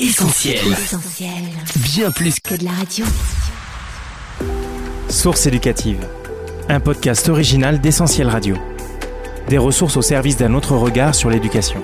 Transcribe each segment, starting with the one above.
Essentiel. Bien plus que de la radio. Source éducative. Un podcast original d'Essentiel Radio. Des ressources au service d'un autre regard sur l'éducation.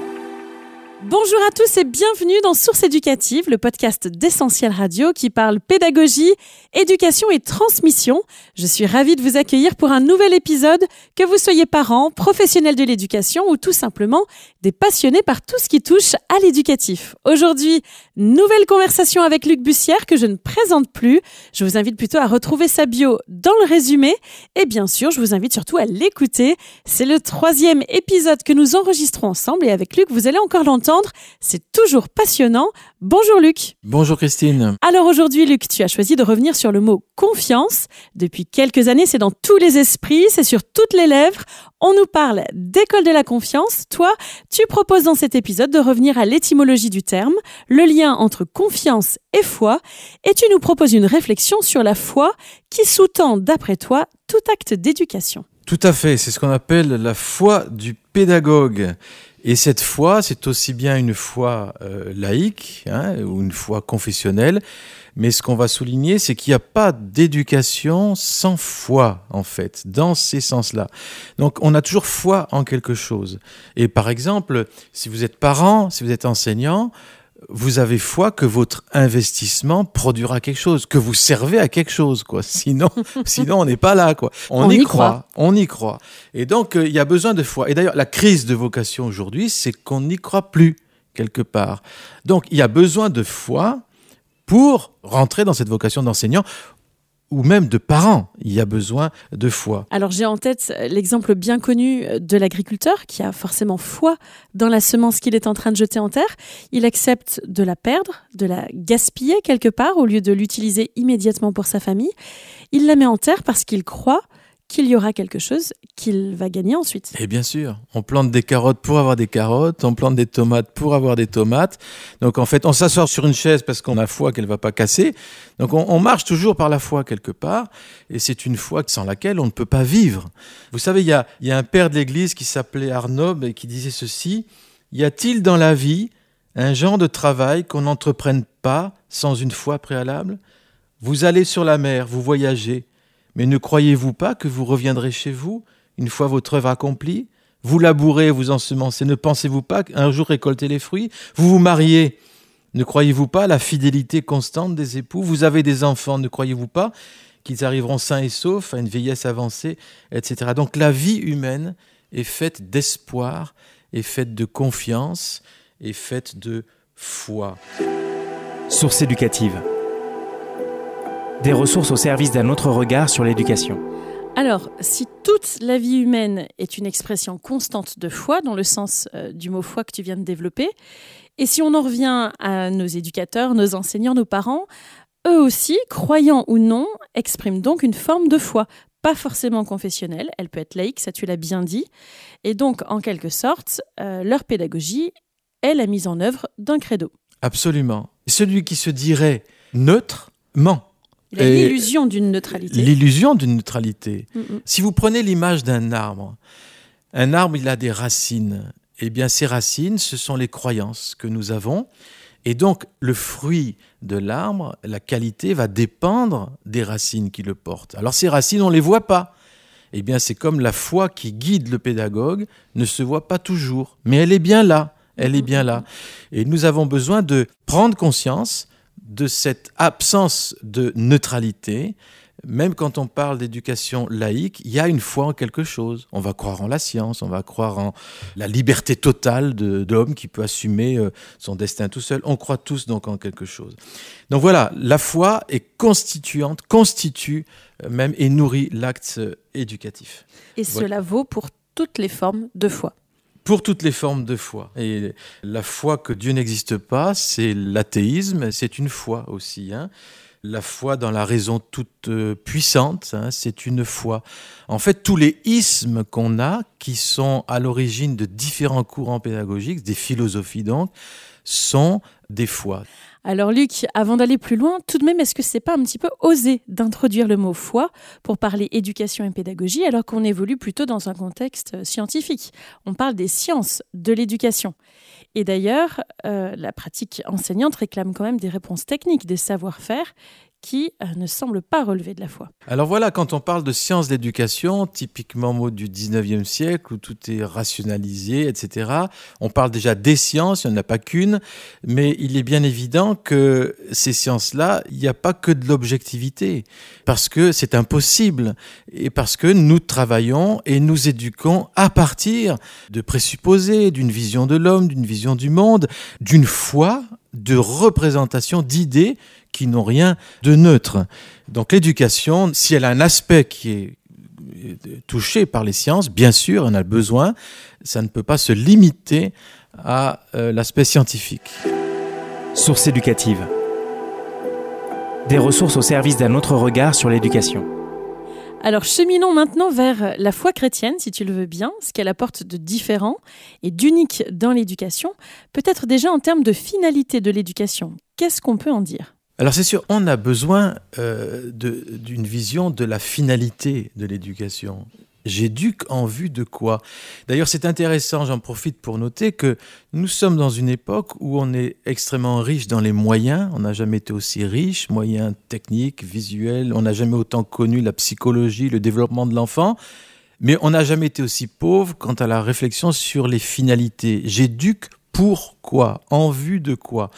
Bonjour à tous et bienvenue dans Source éducative, le podcast d'Essentiel Radio qui parle pédagogie, éducation et transmission. Je suis ravie de vous accueillir pour un nouvel épisode, que vous soyez parents, professionnels de l'éducation ou tout simplement des passionnés par tout ce qui touche à l'éducatif. Aujourd'hui, nouvelle conversation avec Luc Bussière que je ne présente plus. Je vous invite plutôt à retrouver sa bio dans le résumé et bien sûr, je vous invite surtout à l'écouter. C'est le troisième épisode que nous enregistrons ensemble et avec Luc, vous allez encore l'entendre c'est toujours passionnant. Bonjour Luc. Bonjour Christine. Alors aujourd'hui Luc, tu as choisi de revenir sur le mot confiance. Depuis quelques années, c'est dans tous les esprits, c'est sur toutes les lèvres. On nous parle d'école de la confiance. Toi, tu proposes dans cet épisode de revenir à l'étymologie du terme, le lien entre confiance et foi, et tu nous proposes une réflexion sur la foi qui sous-tend, d'après toi, tout acte d'éducation. Tout à fait, c'est ce qu'on appelle la foi du pédagogue. Et cette foi, c'est aussi bien une foi euh, laïque hein, ou une foi confessionnelle, mais ce qu'on va souligner, c'est qu'il n'y a pas d'éducation sans foi, en fait, dans ces sens-là. Donc, on a toujours foi en quelque chose. Et par exemple, si vous êtes parent, si vous êtes enseignant, vous avez foi que votre investissement produira quelque chose, que vous servez à quelque chose, quoi. Sinon, sinon on n'est pas là, quoi. On, y, croit. on y croit. Et donc, euh, il y a besoin de foi. Et d'ailleurs, la crise de vocation aujourd'hui, c'est qu'on n'y croit plus quelque part. Donc, il y a besoin de foi pour rentrer dans cette vocation d'enseignant ou même de parents. Il y a besoin de foi. Alors j'ai en tête l'exemple bien connu de l'agriculteur qui a forcément foi dans la semence qu'il est en train de jeter en terre. Il accepte de la perdre, de la gaspiller quelque part au lieu de l'utiliser immédiatement pour sa famille. Il la met en terre parce qu'il croit qu'il y aura quelque chose qu'il va gagner ensuite. Et bien sûr, on plante des carottes pour avoir des carottes, on plante des tomates pour avoir des tomates. Donc en fait, on s'assoit sur une chaise parce qu'on a foi qu'elle va pas casser. Donc on, marche toujours par la foi quelque part, et c'est une foi sans laquelle on ne peut pas vivre. Vous savez, il y a, y a un père de l'Église qui s'appelait Arnob et qui disait ceci y a-t-il dans la vie un genre de travail qu'on n'entreprenne pas sans une foi préalable? Vous allez sur la mer, vous voyagez. Mais ne croyez-vous pas que vous reviendrez chez vous une fois votre œuvre accomplie? Vous labourez, vous ensemencez, ne pensez-vous pas qu'un jour récolter les fruits? Vous vous mariez, ne croyez-vous pas à la fidélité constante des époux? Vous avez des enfants, ne croyez-vous pas qu'ils arriveront sains et saufs à une vieillesse avancée, etc. Donc la vie humaine est faite d'espoir, est faite de confiance, est faite de foi. Source éducative des ressources au service d'un autre regard sur l'éducation. Alors, si toute la vie humaine est une expression constante de foi, dans le sens euh, du mot foi que tu viens de développer, et si on en revient à nos éducateurs, nos enseignants, nos parents, eux aussi, croyants ou non, expriment donc une forme de foi, pas forcément confessionnelle, elle peut être laïque, ça tu l'as bien dit, et donc en quelque sorte, euh, leur pédagogie est la mise en œuvre d'un credo. Absolument. Celui qui se dirait neutre ment l'illusion d'une neutralité. L'illusion d'une neutralité. Mm, mm. Si vous prenez l'image d'un arbre, un arbre, il a des racines. Eh bien, ces racines, ce sont les croyances que nous avons. Et donc, le fruit de l'arbre, la qualité, va dépendre des racines qui le portent. Alors, ces racines, on ne les voit pas. Eh bien, c'est comme la foi qui guide le pédagogue ne se voit pas toujours. Mais elle est bien là. Elle est bien là. Et nous avons besoin de prendre conscience de cette absence de neutralité, même quand on parle d'éducation laïque, il y a une foi en quelque chose. On va croire en la science, on va croire en la liberté totale de, l'homme qui peut assumer euh, son destin tout seul. On croit tous donc en quelque chose. Donc voilà, la foi est constituante, constitue euh, même et nourrit l'acte euh, éducatif. Et cela vaut pour toutes les formes de foi pour toutes les formes de foi. Et la foi que Dieu n'existe pas, c'est l'athéisme, c'est une foi aussi. Hein. La foi dans la raison toute euh, puissante, hein, c'est une foi. En fait, tous les ismes qu'on a, qui sont à l'origine de différents courants pédagogiques, des philosophies donc, sont des foi. Alors Luc, avant d'aller plus loin, tout de même, est-ce que c'est pas un petit peu osé d'introduire le mot foi pour parler éducation et pédagogie alors qu'on évolue plutôt dans un contexte scientifique? On parle des sciences de l'éducation. Et d'ailleurs, euh, la pratique enseignante réclame quand même des réponses techniques, des savoir-faire qui euh, ne semble pas relever de la foi. Alors voilà, quand on parle de sciences d'éducation, typiquement mot du 19e siècle, où tout est rationalisé, etc., on parle déjà des sciences, il n'y en a pas qu'une, mais il est bien évident que ces sciences-là, il n'y a pas que de l'objectivité, parce que c'est impossible, et parce que nous travaillons et nous éduquons à partir de présupposés, d'une vision de l'homme, d'une vision du monde, d'une foi, de représentation, d'idées qui n'ont rien de neutre. Donc l'éducation, si elle a un aspect qui est touché par les sciences, bien sûr, on a besoin, ça ne peut pas se limiter à euh, l'aspect scientifique. Source éducative. Des ressources au service d'un autre regard sur l'éducation. Alors cheminons maintenant vers la foi chrétienne, si tu le veux bien, ce qu'elle apporte de différent et d'unique dans l'éducation, peut-être déjà en termes de finalité de l'éducation. Qu'est-ce qu'on peut en dire? Alors c'est sûr, on a besoin euh, d'une vision de la finalité de l'éducation. J'éduque en vue de quoi? D'ailleurs, c'est intéressant, j'en profite pour noter que nous sommes dans une époque où on est extrêmement riche dans les moyens. On n'a jamais été aussi riche, moyens techniques, visuels. On n'a jamais autant connu la psychologie, le développement de l'enfant. Mais on n'a jamais été aussi pauvre quant à la réflexion sur les finalités. J'éduque pourquoi En vue de quoi?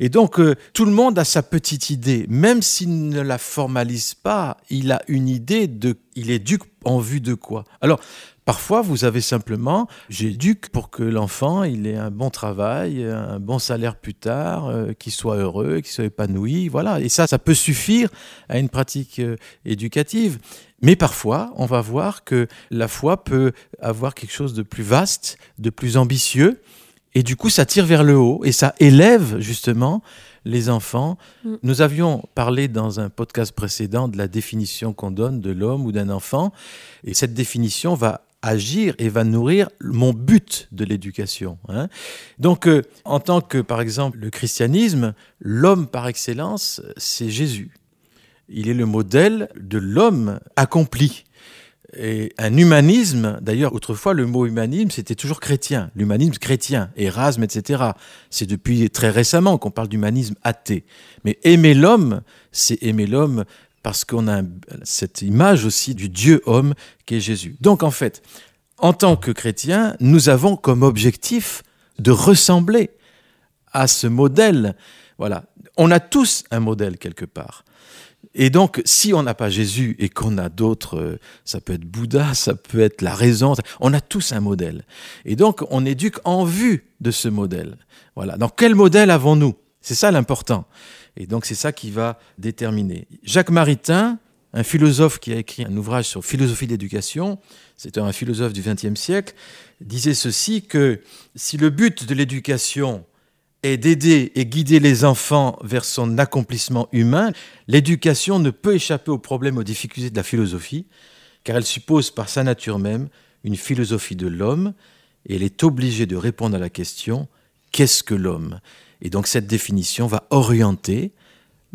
Et donc, euh, tout le monde a sa petite idée. Même s'il ne la formalise pas, il a une idée de. Il éduque en vue de quoi? Alors, Parfois, vous avez simplement, j'éduque pour que l'enfant il ait un bon travail, un bon salaire plus tard, euh, qu'il soit heureux, qu'il soit épanoui, voilà. Et ça, ça peut suffire à une pratique euh, éducative. Mais parfois, on va voir que la foi peut avoir quelque chose de plus vaste, de plus ambitieux, et du coup, ça tire vers le haut et ça élève justement les enfants. Mm. Nous avions parlé dans un podcast précédent de la définition qu'on donne de l'homme ou d'un enfant. Et cette définition va agir et va nourrir mon but de l'éducation. Hein. Donc, euh, en tant que, par exemple, le christianisme, l'homme par excellence, c'est Jésus. Il est le modèle de l'homme accompli. Et un humanisme, d'ailleurs, autrefois, le mot humanisme, c'était toujours chrétien, l'humanisme chrétien, Erasme, etc. C'est depuis très récemment qu'on parle d'humanisme athée. Mais aimer l'homme, c'est aimer l'homme parce qu'on a cette image aussi du Dieu homme qui est Jésus. Donc, en fait, en tant que chrétien, nous avons comme objectif de ressembler à ce modèle. Voilà. On a tous un modèle quelque part. Et donc, si on n'a pas Jésus et qu'on a d'autres, euh, ça peut être Bouddha, ça peut être la raison, on a tous un modèle. Et donc, on éduque en vue de ce modèle. Voilà. Donc, quel modèle avons-nous? C'est ça l'important. Et donc, c'est ça qui va déterminer. Jacques Maritain, un philosophe qui a écrit un ouvrage sur philosophie d'éducation, c'est un philosophe du XXe siècle, disait ceci que si le but de l'éducation est d'aider et guider les enfants vers son accomplissement humain, l'éducation ne peut échapper aux problèmes, aux difficultés de la philosophie, car elle suppose par sa nature même une philosophie de l'homme, et elle est obligée de répondre à la question qu'est-ce que l'homme? Et donc cette définition va orienter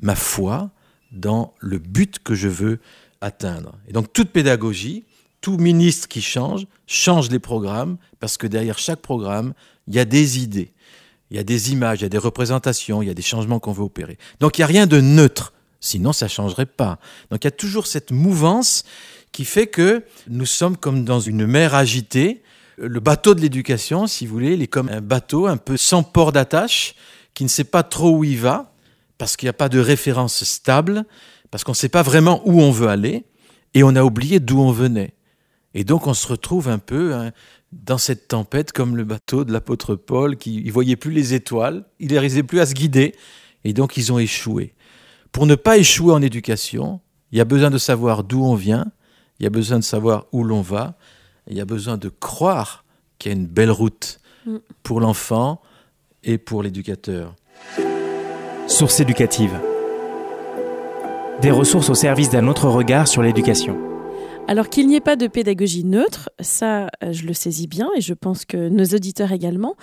ma foi dans le but que je veux atteindre. Et donc toute pédagogie, tout ministre qui change, change les programmes, parce que derrière chaque programme, il y a des idées il y a des images, il y a des représentations, il y a des changements qu'on veut opérer. Donc il n'y a rien de neutre, sinon ça ne changerait pas. Donc il y a toujours cette mouvance qui fait que nous sommes comme dans une mer agitée. Le bateau de l'éducation, si vous voulez, il est comme un bateau un peu sans port d'attache, qui ne sait pas trop où il va, parce qu'il n'y a pas de référence stable, parce qu'on ne sait pas vraiment où on veut aller, et on a oublié d'où on venait. Et donc on se retrouve un peu hein, dans cette tempête comme le bateau de l'apôtre Paul qui ne voyait plus les étoiles, il n'arrivait plus à se guider, et donc ils ont échoué. Pour ne pas échouer en éducation, il y a besoin de savoir d'où on vient, il y a besoin de savoir où l'on va, il y a besoin de croire qu'il y a une belle route mm. pour l'enfant et pour l'éducateur. Source éducative. Des ressources au service d'un autre regard sur l'éducation. Alors qu'il n'y ait pas de pédagogie neutre, ça euh, je le saisis bien et je pense que nos auditeurs également,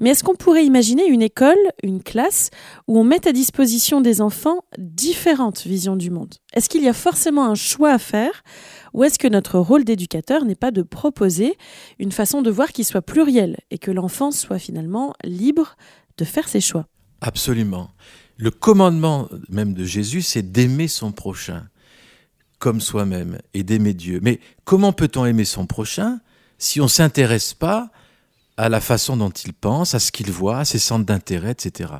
mais est-ce qu'on pourrait imaginer une école, une classe, où on met à disposition des enfants différentes visions du monde? Est-ce qu'il y a forcément un choix à faire ou est-ce que notre rôle d'éducateur n'est pas de proposer une façon de voir qui soit plurielle et que l'enfant soit finalement libre de faire ses choix? Absolument. Le commandement même de Jésus, c'est d'aimer son prochain comme soi-même et d'aimer Dieu. Mais comment peut-on aimer son prochain si on ne s'intéresse pas à la façon dont il pense, à ce qu'il voit, à ses centres d'intérêt, etc.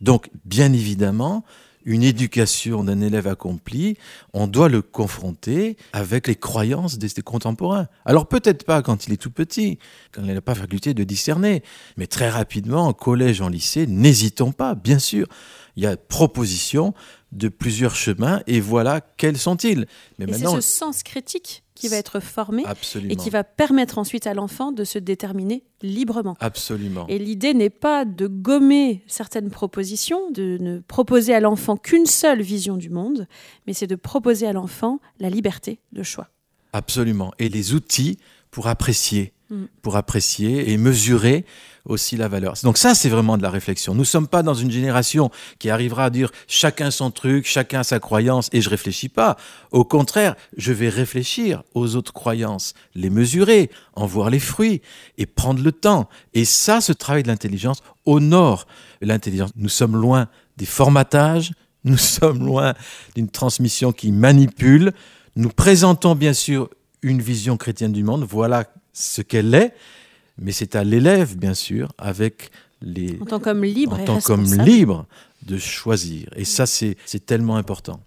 Donc, bien évidemment, une éducation d'un élève accompli, on doit le confronter avec les croyances des, contemporains. Alors peut-être pas quand il est tout petit, quand il n'a pas faculté de discerner, mais très rapidement, en collège, en lycée, n'hésitons pas, bien sûr. Il y a proposition de plusieurs chemins et voilà quels sont-ils. Mais et c'est ce sens critique qui va être formé et qui va permettre ensuite à l'enfant de se déterminer librement. Absolument. Et l'idée n'est pas de gommer certaines propositions, de ne proposer à l'enfant qu'une seule vision du monde, mais c'est de proposer à l'enfant la liberté de choix. Absolument. Et les outils pour apprécier, mm. pour apprécier et mesurer aussi la valeur. Donc ça, c'est vraiment de la réflexion. Nous ne sommes pas dans une génération qui arrivera à dire chacun son truc, chacun sa croyance, et je réfléchis pas. Au contraire, je vais réfléchir aux autres croyances, les mesurer, en voir les fruits, et prendre le temps. Et ça, ce travail de l'intelligence honore l'intelligence. Nous sommes loin des formatages, nous sommes loin d'une transmission qui manipule. Nous présentons bien sûr une vision chrétienne du monde, voilà ce qu'elle est, mais c'est à l'élève, bien sûr, avec les... En tant qu'homme libre. En tant qu'homme libre de choisir. Et ça, c'est tellement important.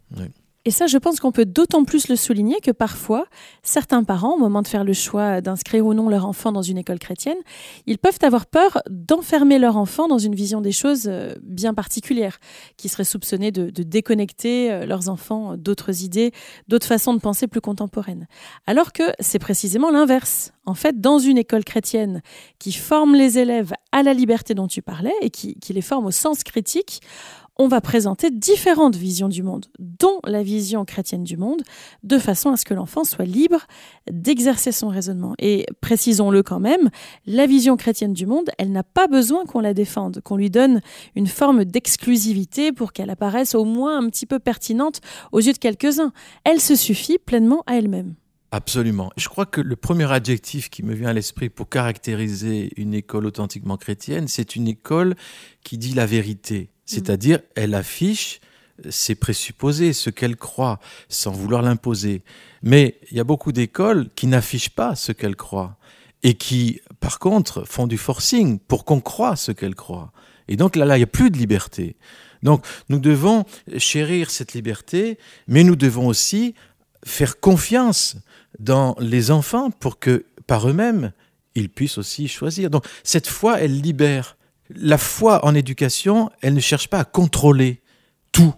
Et ça, je pense qu'on peut d'autant plus le souligner que parfois, certains parents, au moment de faire le choix d'inscrire ou non leur enfant dans une école chrétienne, ils peuvent avoir peur d'enfermer leur enfant dans une vision des choses euh, bien particulière, qui serait soupçonnée de, déconnecter euh, leurs enfants d'autres idées, d'autres façons de penser plus contemporaines. Alors que c'est précisément l'inverse. En fait, dans une école chrétienne qui forme les élèves à la liberté dont tu parlais et qui, qui les forme au sens critique, on va présenter différentes visions du monde, dont la vision chrétienne du monde, de façon à ce que l'enfant soit libre d'exercer son raisonnement. Et précisons-le quand même, la vision chrétienne du monde, elle n'a pas besoin qu'on la défende, qu'on lui donne une forme d'exclusivité pour qu'elle apparaisse au moins un petit peu pertinente aux yeux de quelques-uns. Elle se suffit pleinement à elle-même. Absolument. Je crois que le premier adjectif qui me vient à l'esprit pour caractériser une école authentiquement chrétienne, c'est une école qui dit la vérité c'est-à-dire, elle affiche ses présupposés, ce qu'elle croit, sans vouloir l'imposer. Mais il y a beaucoup d'écoles qui n'affichent pas ce qu'elles croient et qui, par contre, font du forcing pour qu'on croie ce qu'elles croient. Et donc là, là, il n'y a plus de liberté. Donc nous devons chérir cette liberté, mais nous devons aussi faire confiance dans les enfants pour que, par eux-mêmes, ils puissent aussi choisir. Donc cette foi, elle libère. La foi en éducation, elle ne cherche pas à contrôler tout,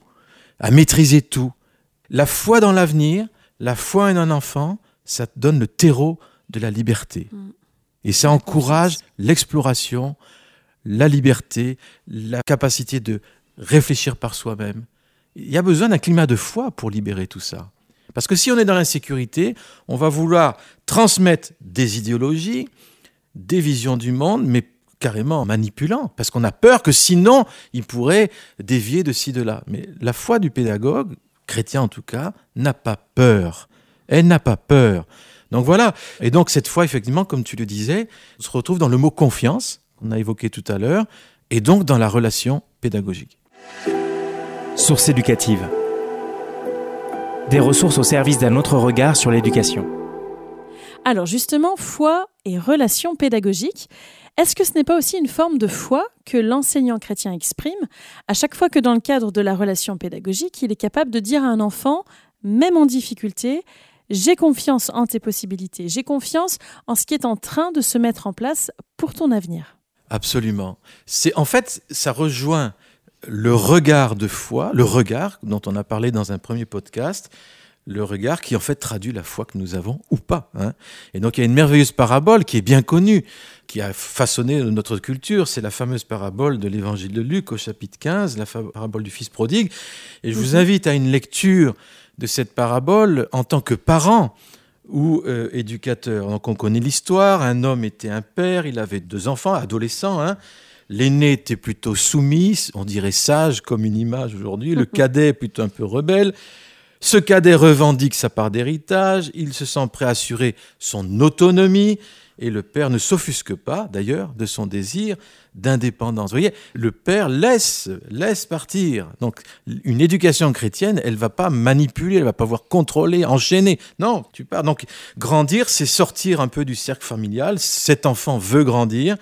à maîtriser tout. La foi dans l'avenir, la foi en un enfant, ça donne le terreau de la liberté. Mm. Et ça encourage l'exploration, la liberté, la capacité de réfléchir par soi-même. Il y a besoin d'un climat de foi pour libérer tout ça. Parce que si on est dans l'insécurité, on va vouloir transmettre des idéologies, des visions du monde, mais carrément manipulant, parce qu'on a peur que sinon, il pourrait dévier de ci, de là. Mais la foi du pédagogue, chrétien en tout cas, n'a pas peur. Elle n'a pas peur. Donc voilà. Et donc cette foi, effectivement, comme tu le disais, se retrouve dans le mot confiance, qu'on a évoqué tout à l'heure, et donc dans la relation pédagogique. Source éducative. Des ressources au service d'un autre regard sur l'éducation. Alors justement, foi et relation pédagogique. Est-ce que ce n'est pas aussi une forme de foi que l'enseignant chrétien exprime à chaque fois que dans le cadre de la relation pédagogique, il est capable de dire à un enfant, même en difficulté, j'ai confiance en tes possibilités, j'ai confiance en ce qui est en train de se mettre en place pour ton avenir Absolument. C'est en fait, ça rejoint le regard de foi, le regard dont on a parlé dans un premier podcast, le regard qui en fait traduit la foi que nous avons ou pas. Hein. Et donc il y a une merveilleuse parabole qui est bien connue, qui a façonné notre culture, c'est la fameuse parabole de l'évangile de Luc au chapitre 15, la parabole du fils prodigue. Et je vous mhm. invite à une lecture de cette parabole en tant que parent, ou euh, éducateur. Donc on connaît l'histoire, un homme était un père, il avait deux enfants, adolescents. Hein. L'aîné était plutôt soumis, on dirait sage comme une image aujourd'hui, le cadet plutôt un peu rebelle. Ce cadet revendique sa part d'héritage, il se sent prêt à assurer son autonomie, et le père ne s'offusque pas, d'ailleurs, de son désir d'indépendance. Vous voyez, le père laisse, laisse partir. Donc, une éducation chrétienne, elle va pas manipuler, elle va pas pouvoir contrôler, enchaîner. Non, tu pars. Donc, grandir, c'est sortir un peu du cercle familial. Cet enfant veut grandir.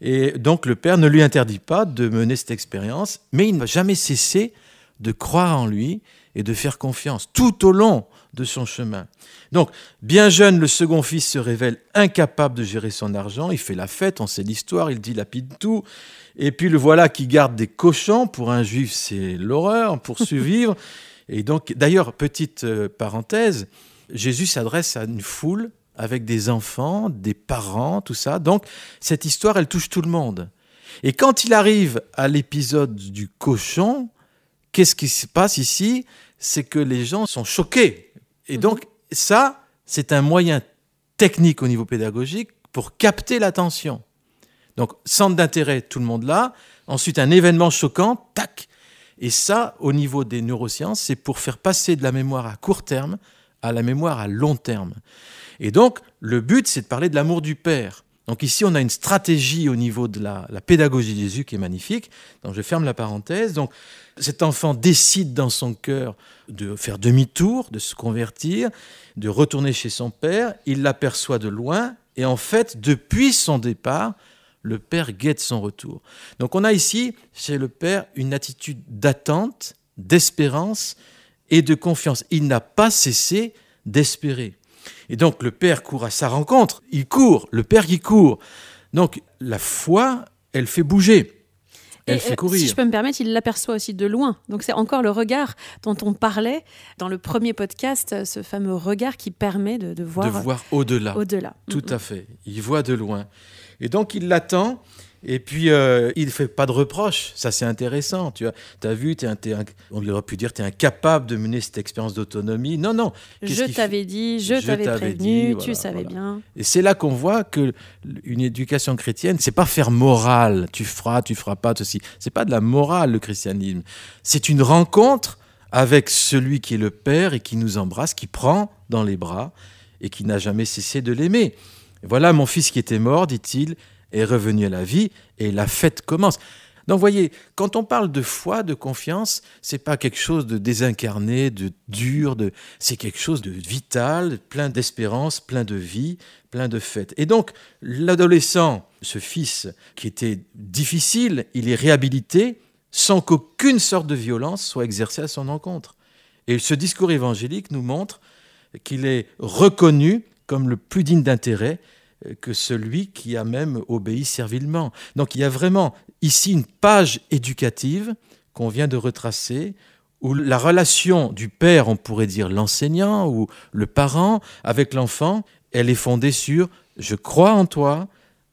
Et donc, le père ne lui interdit pas de mener cette expérience, mais il ne va jamais cesser de croire en lui et de faire confiance tout au long de son chemin. Donc, bien jeune, le second fils se révèle incapable de gérer son argent. Il fait la fête, on sait l'histoire, il dilapide tout. Et puis le voilà qui garde des cochons. Pour un juif, c'est l'horreur pour survivre. Et donc, d'ailleurs, petite euh, parenthèse, Jésus s'adresse à une foule avec des enfants, des parents, tout ça. Donc, cette histoire, elle touche tout le monde. Et quand il arrive à l'épisode du cochon, qu'est-ce qui se passe ici C'est que les gens sont choqués. Et mhm. donc, ça, c'est un moyen technique au niveau pédagogique pour capter l'attention. Donc, centre d'intérêt, tout le monde là. Ensuite, un événement choquant, tac. Et ça, au niveau des neurosciences, c'est pour faire passer de la mémoire à court terme à la mémoire à long terme. Et donc, le but, c'est de parler de l'amour du Père. Donc ici, on a une stratégie au niveau de la, pédagogie de Jésus qui est magnifique. Donc je ferme la parenthèse. Donc cet enfant décide dans son cœur de faire demi-tour, de se convertir, de retourner chez son père. Il l'aperçoit de loin et en fait, depuis son départ, le père guette son retour. Donc on a ici, chez le père, une attitude d'attente, d'espérance et de confiance. Il n'a pas cessé d'espérer. Et donc le père court à sa rencontre. Il court, le père qui court. Donc la foi, elle fait bouger. Elle fait courir. Si je peux me permettre, il l'aperçoit aussi de loin. Donc c'est encore le regard dont on parlait dans le premier podcast, ce fameux regard qui permet de, voir. De voir au-delà. Au-delà. Tout à fait. Il voit de loin. Et donc il l'attend. Et puis, euh, il ne fait pas de reproches. Ça, c'est intéressant. Tu as vu, es on aurait pu dire, tu es incapable de mener cette expérience d'autonomie. Non, non. Je t'avais dit, je, t'avais prévenu, tu savais bien. Et c'est là qu'on voit que une éducation chrétienne, c'est pas faire morale. Tu feras, tu feras pas, ceci. C'est pas de la morale, le christianisme. C'est une rencontre avec celui qui est le Père et qui nous embrasse, qui prend dans les bras et qui n'a jamais cessé de l'aimer. Voilà mon fils qui était mort, dit-il, est revenu à la vie et la fête commence. Donc voyez, quand on parle de foi, de confiance, c'est pas quelque chose de désincarné, de dur, de c'est quelque chose de vital, plein d'espérance, plein de vie, plein de fête. Et donc l'adolescent, ce fils qui était difficile, il est réhabilité sans qu'aucune sorte de violence soit exercée à son encontre. Et ce discours évangélique nous montre qu'il est reconnu comme le plus digne d'intérêt que celui qui a même obéi servilement. Donc il y a vraiment ici une page éducative qu'on vient de retracer où la relation du père, on pourrait dire l'enseignant ou le parent avec l'enfant, elle est fondée sur je crois en toi,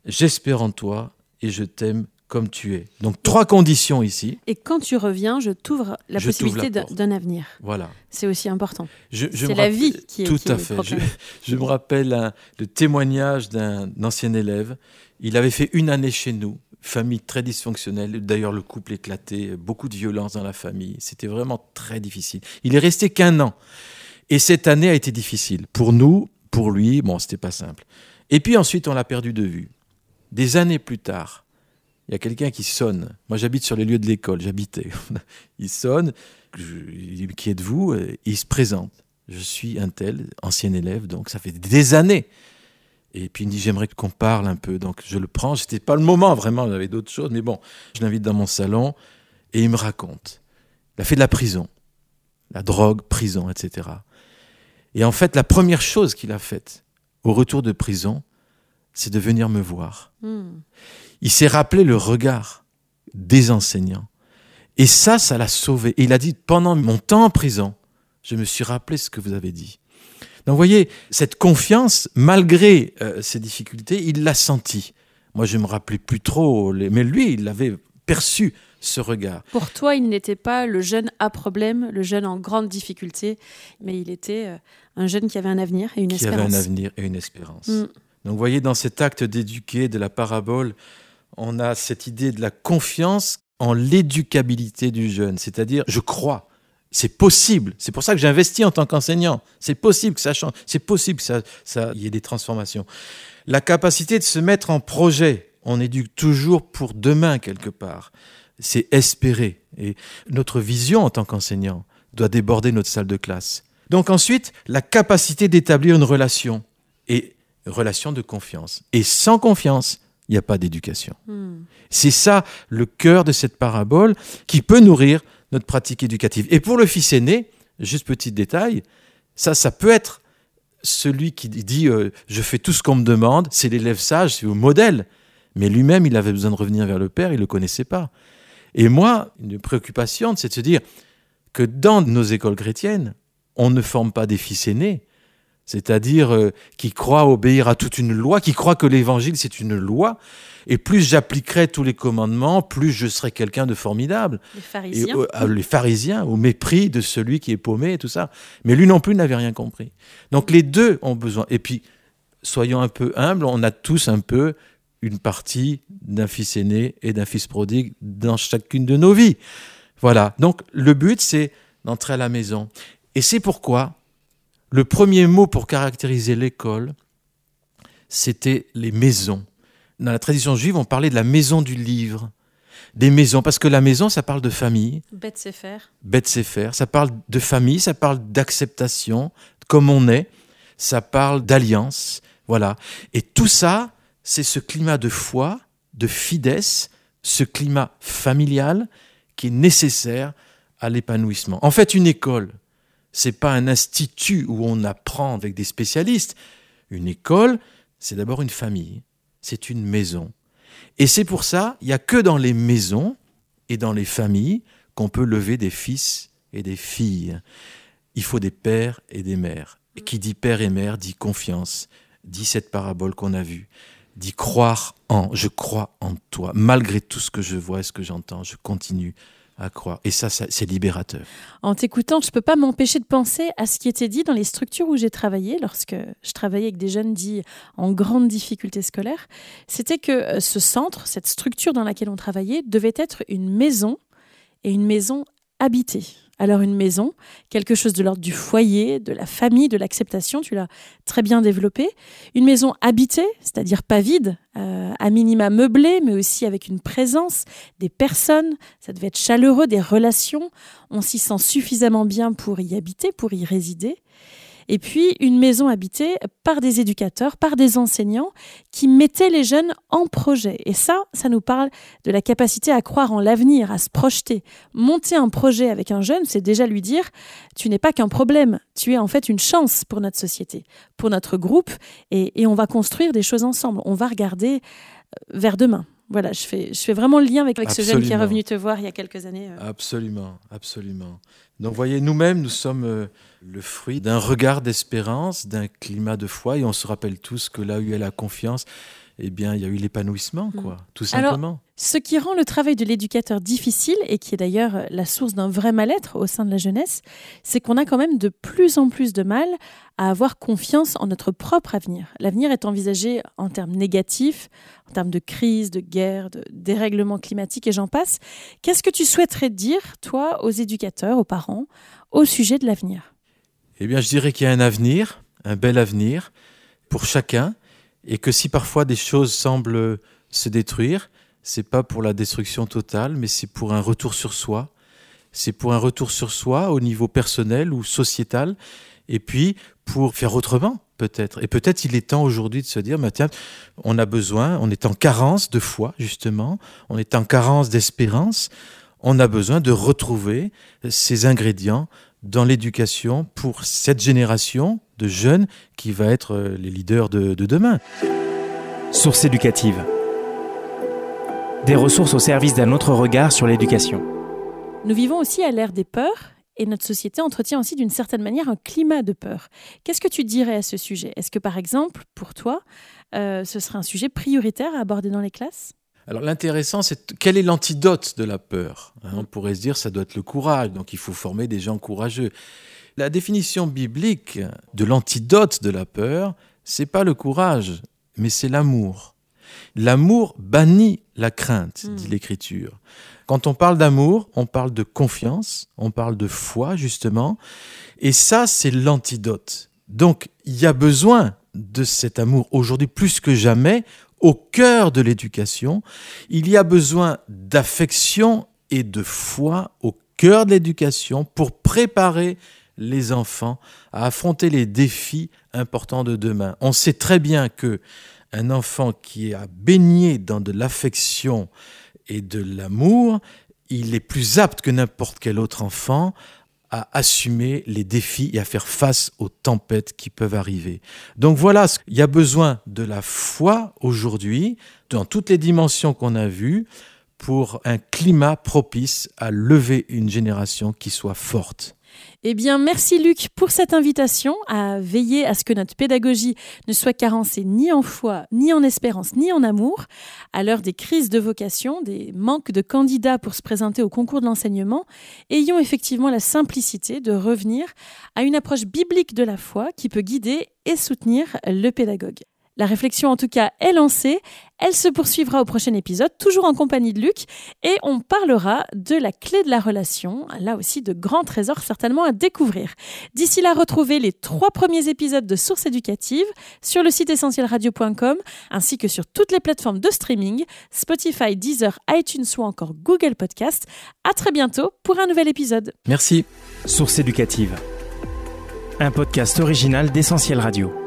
j'espère en toi et je t'aime comme tu es. Donc trois conditions ici. Et quand tu reviens, je t'ouvre la possibilité d'un avenir. Voilà. C'est aussi important. C'est la vie qui est Tout à fait. Je, me rappelle le témoignage d'un ancien élève. Il avait fait une année chez nous, famille très dysfonctionnelle. D'ailleurs, le couple éclaté, beaucoup de violence dans la famille. C'était vraiment très difficile. Il est resté qu'un an. Et cette année a été difficile. Pour nous, pour lui, bon, c'était pas simple. Et puis ensuite, on l'a perdu de vue. Des années plus tard, il y a quelqu'un qui sonne. Moi, j'habite sur les lieux de l'école, j'habitais. il sonne, je, qui êtes-vous? Il se présente. Je suis un tel, ancien élève, donc ça fait des années. Et puis il me dit j'aimerais qu'on parle un peu. Donc je le prends. C'était pas le moment vraiment, j'avais d'autres choses, mais bon, je l'invite dans mon salon et il me raconte. Il a fait de la prison, la drogue, prison, etc. Et en fait, la première chose qu'il a faite au retour de prison, c'est de venir me voir. Hmm il s'est rappelé le regard des enseignants. Et ça, ça l'a sauvé. Et il a dit, pendant mon temps en prison, je me suis rappelé ce que vous avez dit. Donc vous voyez, cette confiance, malgré euh, ces difficultés, il l'a senti. Moi, je me rappelais plus trop, mais lui, il l'avait perçu ce regard. Pour toi, il n'était pas le jeune à problème, le jeune en grande difficulté, mais il était euh, un jeune qui avait un avenir et une qui espérance. avait un avenir et une espérance. Mm. Donc vous voyez, dans cet acte d'éduquer de la parabole, on a cette idée de la confiance en l'éducabilité du jeune, c'est-à-dire je crois, c'est possible. C'est pour ça que j'ai investi en tant qu'enseignant. C'est possible que ça change, c'est possible que ça, ça y ait des transformations. La capacité de se mettre en projet, on éduque toujours pour demain quelque part. C'est espérer. Et notre vision en tant qu'enseignant doit déborder notre salle de classe. Donc ensuite, la capacité d'établir une relation et relation de confiance. Et sans confiance, il n'y a pas d'éducation. Hmm. C'est ça le cœur de cette parabole qui peut nourrir notre pratique éducative. Et pour le fils aîné, juste petit détail, ça, ça peut être celui qui dit euh, je fais tout ce qu'on me demande, c'est l'élève sage, c'est au modèle. Mais lui-même, il avait besoin de revenir vers le père, il ne le connaissait pas. Et moi, une préoccupation, c'est de se dire que dans nos écoles chrétiennes, on ne forme pas des fils aînés, c'est-à-dire euh, qui croient obéir à toute une loi, qui croient que l'évangile c'est une loi, et plus j'appliquerai tous les commandements, plus je serai quelqu'un de formidable. Les Et pharisiens. euh, à- les pharisiens, au mépris de celui qui est paumé et tout ça. Mais lui non plus n'avait rien compris. Donc les deux ont besoin. Et puis, soyons un peu humbles, on a tous un peu une partie d'un fils aîné et d'un fils prodigue dans chacune de nos vies. Voilà. Donc le but, c'est d'entrer à la maison. Et c'est pourquoi le premier mot pour caractériser l'école, c'était les maisons. Dans la tradition juive, on parlait de la maison du livre, des maisons, parce que la maison, ça parle de famille, Bête faire. Beth Sefer, ça parle de famille, ça parle d'acceptation, comme on est, ça parle d'alliance, voilà. Et tout ça, c'est ce climat de foi, de fidesse, ce climat familial qui est nécessaire à l'épanouissement. En fait, une école, c'est pas un institut où on apprend avec des spécialistes. Une école, c'est d'abord une famille, c'est une maison. Et c'est pour ça, il n'y a que dans les maisons et dans les familles qu'on peut lever des fils et des filles. Il faut des pères et des mères. Et qui dit père et mère dit confiance, dit cette parabole qu'on a vue, dit croire en, je crois en toi. Malgré tout ce que je vois et ce que j'entends, je continue à croire. Et ça, c'est libérateur. En t'écoutant, je ne peux pas m'empêcher de penser à ce qui était dit dans les structures où j'ai travaillé, lorsque je travaillais avec des jeunes dits en grande difficulté scolaire. C'était que euh, ce centre, cette structure dans laquelle on travaillait, devait être une maison et une maison habitée. Alors une maison, quelque chose de l'ordre du foyer, de la famille, de l'acceptation, tu l'as très bien développé. Une maison habitée, c'est-à-dire pas vide, euh, à minima meublée, mais aussi avec une présence, des personnes, ça devait être chaleureux, des relations, on s'y sent suffisamment bien pour y habiter, pour y résider. Et puis une maison habitée par des éducateurs, par des enseignants qui mettaient les jeunes en projet. Et ça, ça nous parle de la capacité à croire en l'avenir, à se projeter. Monter un projet avec un jeune, c'est déjà lui dire, tu n'es pas qu'un problème, tu es en fait une chance pour notre société, pour notre groupe, et, et on va construire des choses ensemble. On va regarder euh, vers demain. Voilà, je fais, je fais vraiment le lien avec, avec ce jeune qui est revenu te voir il y a quelques années. euh. Absolument, absolument. Donc, voyez, nous-mêmes, nous sommes euh, le fruit d'un regard d'espérance, d'un climat de foi, et on se rappelle tous que là où il y a la confiance, eh bien, il y a eu l'épanouissement, quoi, tout Alors, simplement. Ce qui rend le travail de l'éducateur difficile, et qui est d'ailleurs la source d'un vrai mal-être au sein de la jeunesse, c'est qu'on a quand même de plus en plus de mal à avoir confiance en notre propre avenir. L'avenir est envisagé en termes négatifs, en termes de crise, de guerre, de dérèglement climatique, et j'en passe. Qu'est-ce que tu souhaiterais dire, toi, aux éducateurs, aux parents, au sujet de l'avenir? Eh bien, je dirais qu'il y a un avenir, un bel avenir pour chacun, et que si parfois des choses semblent se détruire, c'est pas pour la destruction totale, mais c'est pour un retour sur soi. C'est pour un retour sur soi au niveau personnel ou sociétal, et puis pour faire autrement, peut-être. Et peut-être il est temps aujourd'hui de se dire, tiens, on a besoin, on est en carence de foi, justement, on est en carence d'espérance, on a besoin de retrouver ces ingrédients dans l'éducation pour cette génération de jeunes qui va être euh, les leaders de, de demain. Source éducative. Des ressources au service d'un autre regard sur l'éducation. Nous vivons aussi à l'ère des peurs et notre société entretient aussi d'une certaine manière un climat de peur. Qu'est-ce que tu dirais à ce sujet? Est-ce que par exemple, pour toi, euh, ce serait un sujet prioritaire à aborder dans les classes? Alors l'intéressant, c'est quel est l'antidote de la peur hein, On pourrait se dire ça doit être le courage, donc il faut former des gens courageux. La définition biblique de l'antidote de la peur, c'est pas le courage, mais c'est l'amour. L'amour bannit la crainte, dit l'Écriture. Quand on parle d'amour, on parle de confiance, on parle de foi, justement, et ça, c'est l'antidote. Donc, il y a besoin de cet amour aujourd'hui plus que jamais au cœur de l'éducation. Il y a besoin d'affection et de foi au cœur de l'éducation pour préparer les enfants à affronter les défis importants de demain. On sait très bien que un enfant qui a baigné dans de l'affection et de l'amour, il est plus apte que n'importe quel autre enfant à assumer les défis et à faire face aux tempêtes qui peuvent arriver. Donc voilà, il y a besoin de la foi aujourd'hui, dans toutes les dimensions qu'on a vues, pour un climat propice à lever une génération qui soit forte. Eh bien, merci Luc pour cette invitation à veiller à ce que notre pédagogie ne soit carencée ni en foi, ni en espérance, ni en amour. À l'heure des crises de vocation, des manques de candidats pour se présenter au concours de l'enseignement, ayons effectivement la simplicité de revenir à une approche biblique de la foi qui peut guider et soutenir le pédagogue. La réflexion, en tout cas, est lancée. Elle se poursuivra au prochain épisode, toujours en compagnie de Luc, et on parlera de la clé de la relation. Là aussi, de grands trésors certainement à découvrir. D'ici là, retrouvez les trois premiers épisodes de Sources éducatives sur le site essentielradio.com ainsi que sur toutes les plateformes de streaming, Spotify, Deezer, iTunes ou encore Google Podcast. À très bientôt pour un nouvel épisode. Merci. Source éducative. Un podcast original d'Essentiel Radio.